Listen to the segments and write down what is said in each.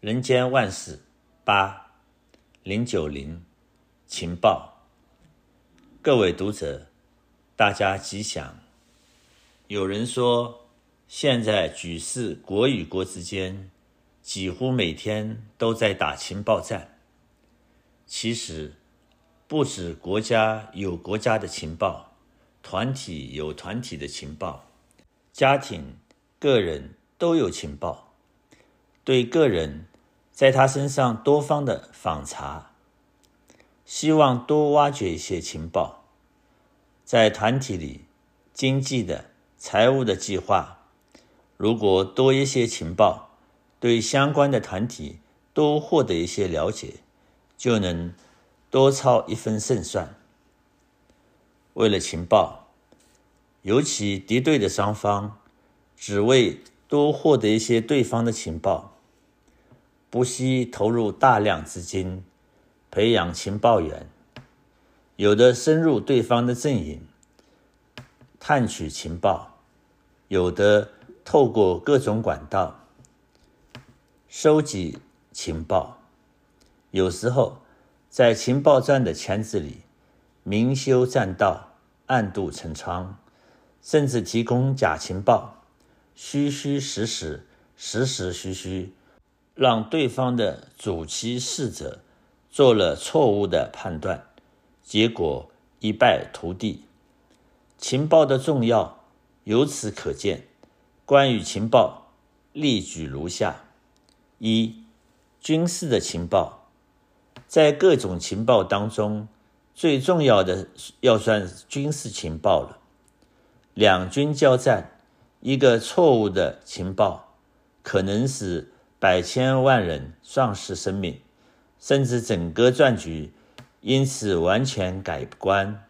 人间万事八零九零情报，各位读者，大家吉祥。有人说，现在举世国与国之间，几乎每天都在打情报战。其实，不止国家有国家的情报，团体有团体的情报，家庭、个人都有情报。对个人，在他身上多方的访查，希望多挖掘一些情报；在团体里，经济的。财务的计划，如果多一些情报，对相关的团体多获得一些了解，就能多操一分胜算。为了情报，尤其敌对的双方，只为多获得一些对方的情报，不惜投入大量资金培养情报员，有的深入对方的阵营，探取情报。有的透过各种管道收集情报，有时候在情报站的圈子里明修栈道、暗度陈仓，甚至提供假情报，虚虚实实、实实虚虚，让对方的主其事者做了错误的判断，结果一败涂地。情报的重要。由此可见，关于情报，例举如下：一、军事的情报，在各种情报当中，最重要的要算军事情报了。两军交战，一个错误的情报，可能使百千万人丧失生命，甚至整个战局因此完全改观。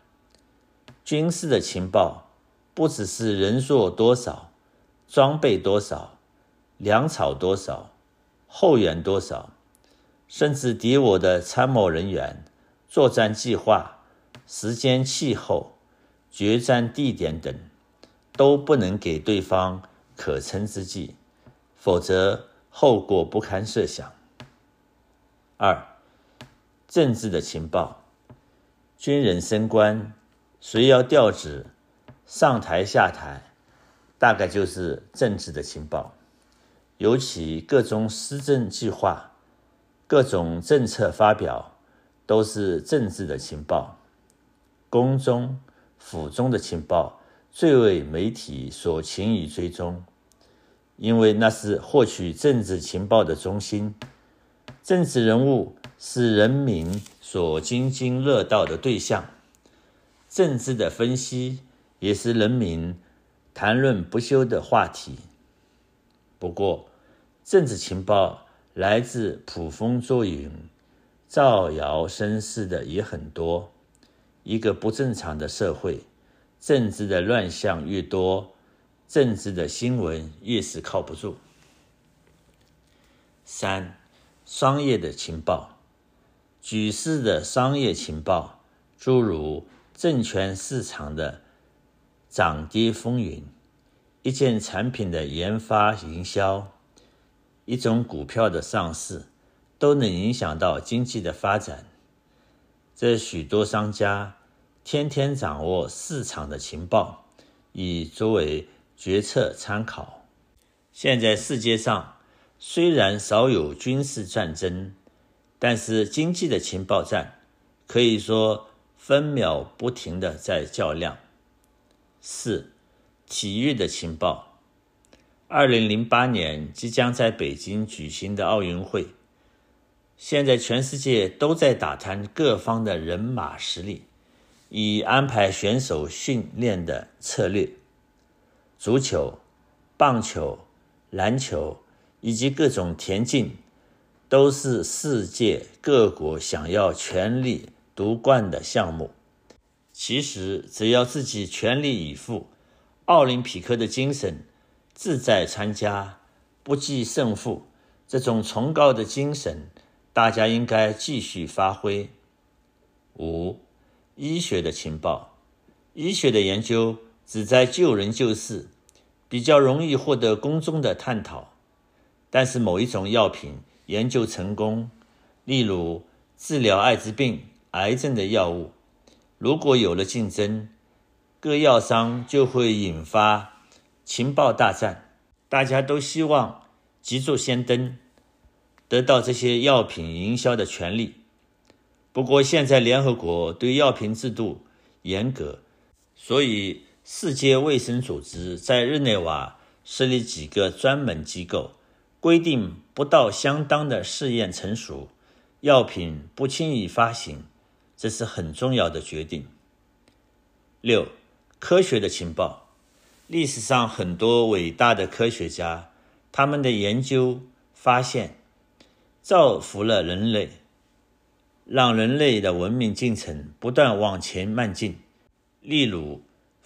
军事的情报。不只是人数多少、装备多少、粮草多少、后援多少，甚至敌我的参谋人员、作战计划、时间、气候、决战地点等，都不能给对方可乘之机，否则后果不堪设想。二、政治的情报，军人升官，谁要调职？上台下台，大概就是政治的情报，尤其各种施政计划、各种政策发表，都是政治的情报。宫中、府中的情报最为媒体所勤于追踪，因为那是获取政治情报的中心。政治人物是人民所津津乐道的对象，政治的分析。也是人民谈论不休的话题。不过，政治情报来自捕风捉影、造谣生事的也很多。一个不正常的社会，政治的乱象越多，政治的新闻越是靠不住。三、商业的情报，举世的商业情报，诸如证券市场的。涨跌风云，一件产品的研发营销，一种股票的上市，都能影响到经济的发展。这许多商家天天掌握市场的情报，以作为决策参考。现在世界上虽然少有军事战争，但是经济的情报战可以说分秒不停的在较量。四、体育的情报。二零零八年即将在北京举行的奥运会，现在全世界都在打探各方的人马实力，以安排选手训练的策略。足球、棒球、篮球以及各种田径，都是世界各国想要全力夺冠的项目。其实，只要自己全力以赴，奥林匹克的精神，志在参加，不计胜负，这种崇高的精神，大家应该继续发挥。五、医学的情报，医学的研究旨在救人救世，比较容易获得公众的探讨。但是某一种药品研究成功，例如治疗艾滋病、癌症的药物。如果有了竞争，各药商就会引发情报大战，大家都希望急作先登，得到这些药品营销的权利。不过，现在联合国对药品制度严格，所以世界卫生组织在日内瓦设立几个专门机构，规定不到相当的试验成熟，药品不轻易发行，这是很重要的决定。六。科学的情报，历史上很多伟大的科学家，他们的研究发现造福了人类，让人类的文明进程不断往前迈进。例如，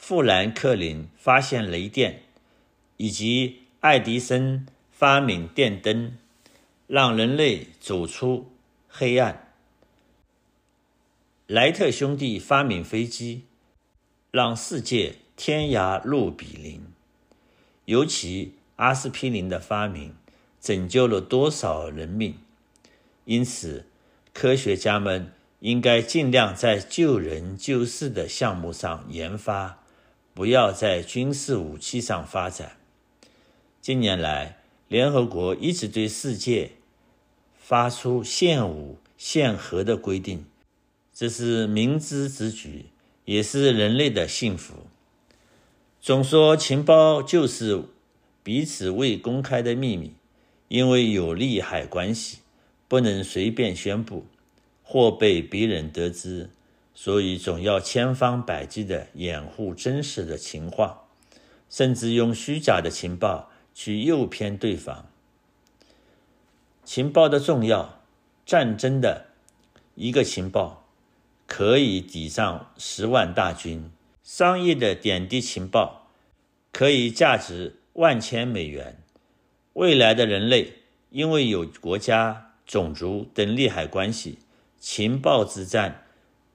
富兰克林发现雷电，以及爱迪生发明电灯，让人类走出黑暗。莱特兄弟发明飞机。让世界天涯路比邻，尤其阿司匹林的发明拯救了多少人命？因此，科学家们应该尽量在救人救世的项目上研发，不要在军事武器上发展。近年来，联合国一直对世界发出限武限核的规定，这是明智之举。也是人类的幸福。总说情报就是彼此未公开的秘密，因为有利害关系，不能随便宣布或被别人得知，所以总要千方百计地掩护真实的情况，甚至用虚假的情报去诱骗对方。情报的重要，战争的一个情报。可以抵上十万大军，商业的点滴情报可以价值万千美元。未来的人类因为有国家、种族等利害关系，情报之战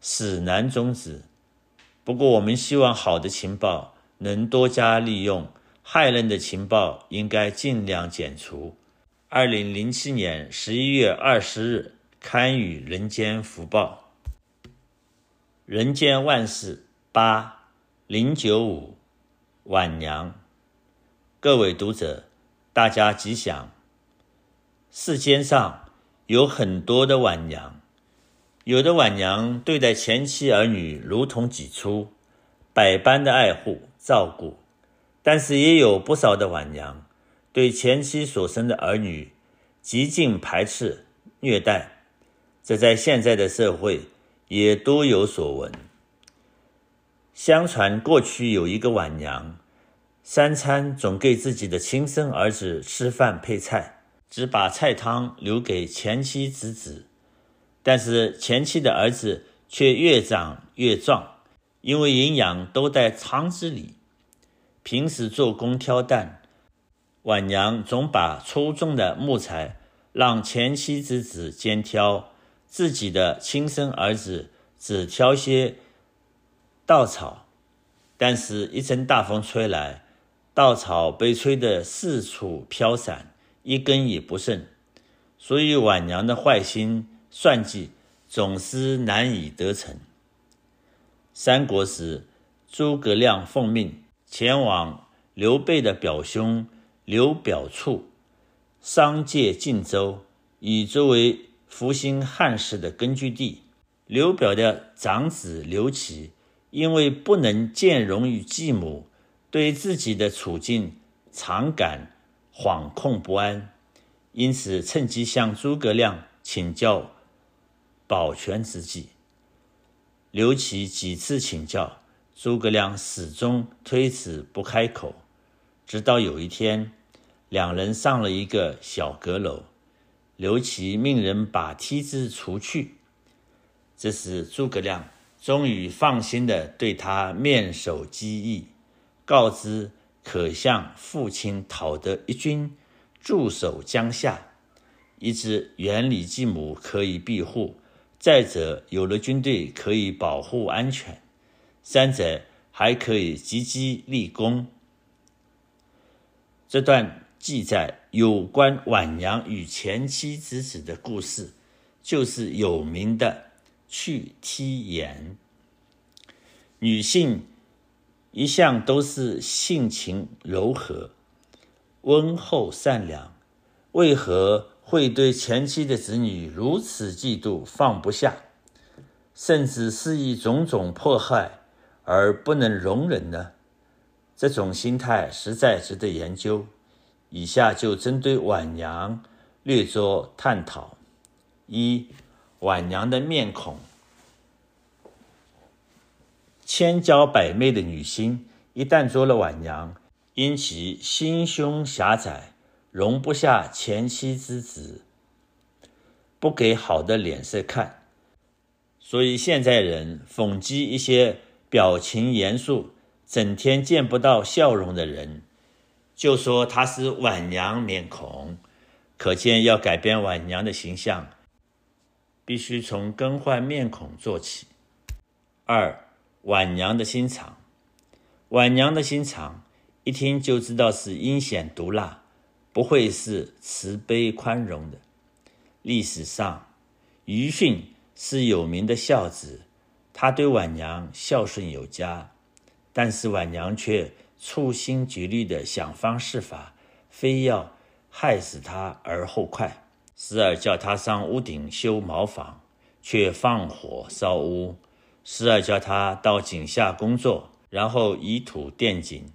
死难终止。不过，我们希望好的情报能多加利用，害人的情报应该尽量减除。二零零七年十一月二十日刊于《人间福报》。人间万事八零九五晚娘，各位读者，大家吉祥。世间上有很多的晚娘，有的晚娘对待前妻儿女如同己出，百般的爱护照顾；但是也有不少的晚娘对前妻所生的儿女极尽排斥虐待，这在现在的社会。也多有所闻。相传过去有一个晚娘，三餐总给自己的亲生儿子吃饭配菜，只把菜汤留给前妻侄子。但是前妻的儿子却越长越壮，因为营养都在汤汁里。平时做工挑担，晚娘总把粗重的木材让前妻侄子肩挑。自己的亲生儿子只挑些稻草，但是，一阵大风吹来，稻草被吹得四处飘散，一根也不剩。所以，晚娘的坏心算计总是难以得逞。三国时，诸葛亮奉命前往刘备的表兄刘表处商借晋州，以作为。复兴汉室的根据地，刘表的长子刘琦因为不能见容于继母，对自己的处境常感惶恐不安，因此趁机向诸葛亮请教保全之计。刘琦几次请教，诸葛亮始终推辞不开口，直到有一天，两人上了一个小阁楼。刘琦命人把梯子除去，这时诸葛亮终于放心地对他面授机宜，告知可向父亲讨得一军驻守江夏，一之远离继母可以庇护；再者有了军队可以保护安全；三者还可以积极立功。这段记载有关晚娘与前妻之子的故事，就是有名的去梯岩。女性一向都是性情柔和、温厚善良，为何会对前妻的子女如此嫉妒、放不下，甚至肆意种种迫害而不能容忍呢？这种心态实在值得研究。以下就针对晚娘略作探讨：一、晚娘的面孔。千娇百媚的女星，一旦做了晚娘，因其心胸狭窄，容不下前妻之子，不给好的脸色看，所以现在人讽击一些表情严肃。整天见不到笑容的人，就说她是晚娘面孔，可见要改变晚娘的形象，必须从更换面孔做起。二、晚娘的心肠，晚娘的心肠，一听就知道是阴险毒辣，不会是慈悲宽容的。历史上，余训是有名的孝子，他对晚娘孝顺有加。但是晚娘却处心积虑地想方设法，非要害死他而后快，时而叫他上屋顶修茅房，却放火烧屋；时而叫他到井下工作，然后以土垫井。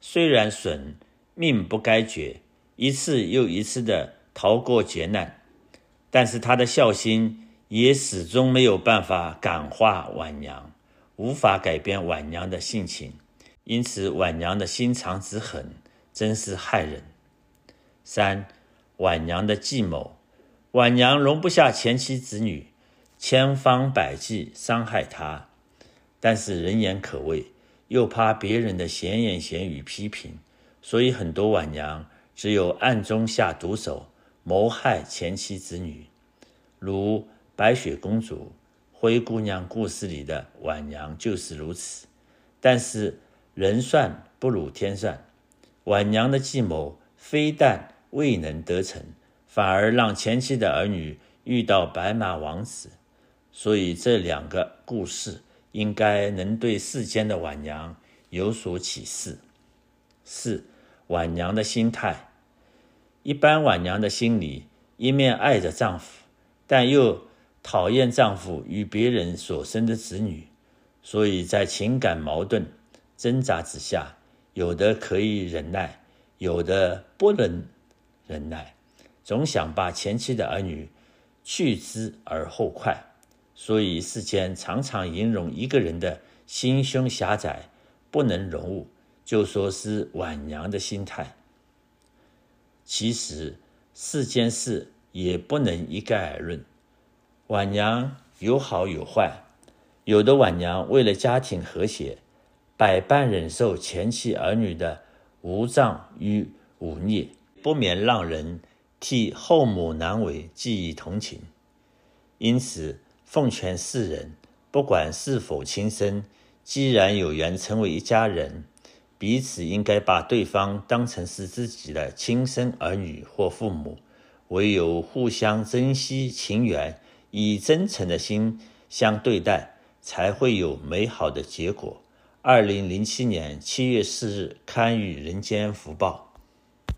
虽然损，命不该绝，一次又一次地逃过劫难，但是他的孝心也始终没有办法感化晚娘。无法改变晚娘的性情，因此晚娘的心肠之狠，真是害人。三、晚娘的计谋，晚娘容不下前妻子女，千方百计伤害她，但是人言可畏，又怕别人的闲言闲语批评，所以很多晚娘只有暗中下毒手，谋害前妻子女，如白雪公主。灰姑娘故事里的晚娘就是如此，但是人算不如天算，晚娘的计谋非但未能得逞，反而让前妻的儿女遇到白马王子，所以这两个故事应该能对世间的晚娘有所启示。四、晚娘的心态，一般晚娘的心里一面爱着丈夫，但又讨厌丈夫与别人所生的子女，所以在情感矛盾挣扎之下，有的可以忍耐，有的不能忍耐，总想把前妻的儿女去之而后快。所以世间常常形容一个人的心胸狭窄，不能容物，就说是晚娘的心态。其实世间事也不能一概而论。晚娘有好有坏，有的晚娘为了家庭和谐，百般忍受前妻儿女的无仗与忤逆，不免让人替后母难为，记忆同情。因此，奉劝世人，不管是否亲生，既然有缘成为一家人，彼此应该把对方当成是自己的亲生儿女或父母，唯有互相珍惜情缘。以真诚的心相对待，才会有美好的结果。二零零七年七月四日刊于《人间福报》。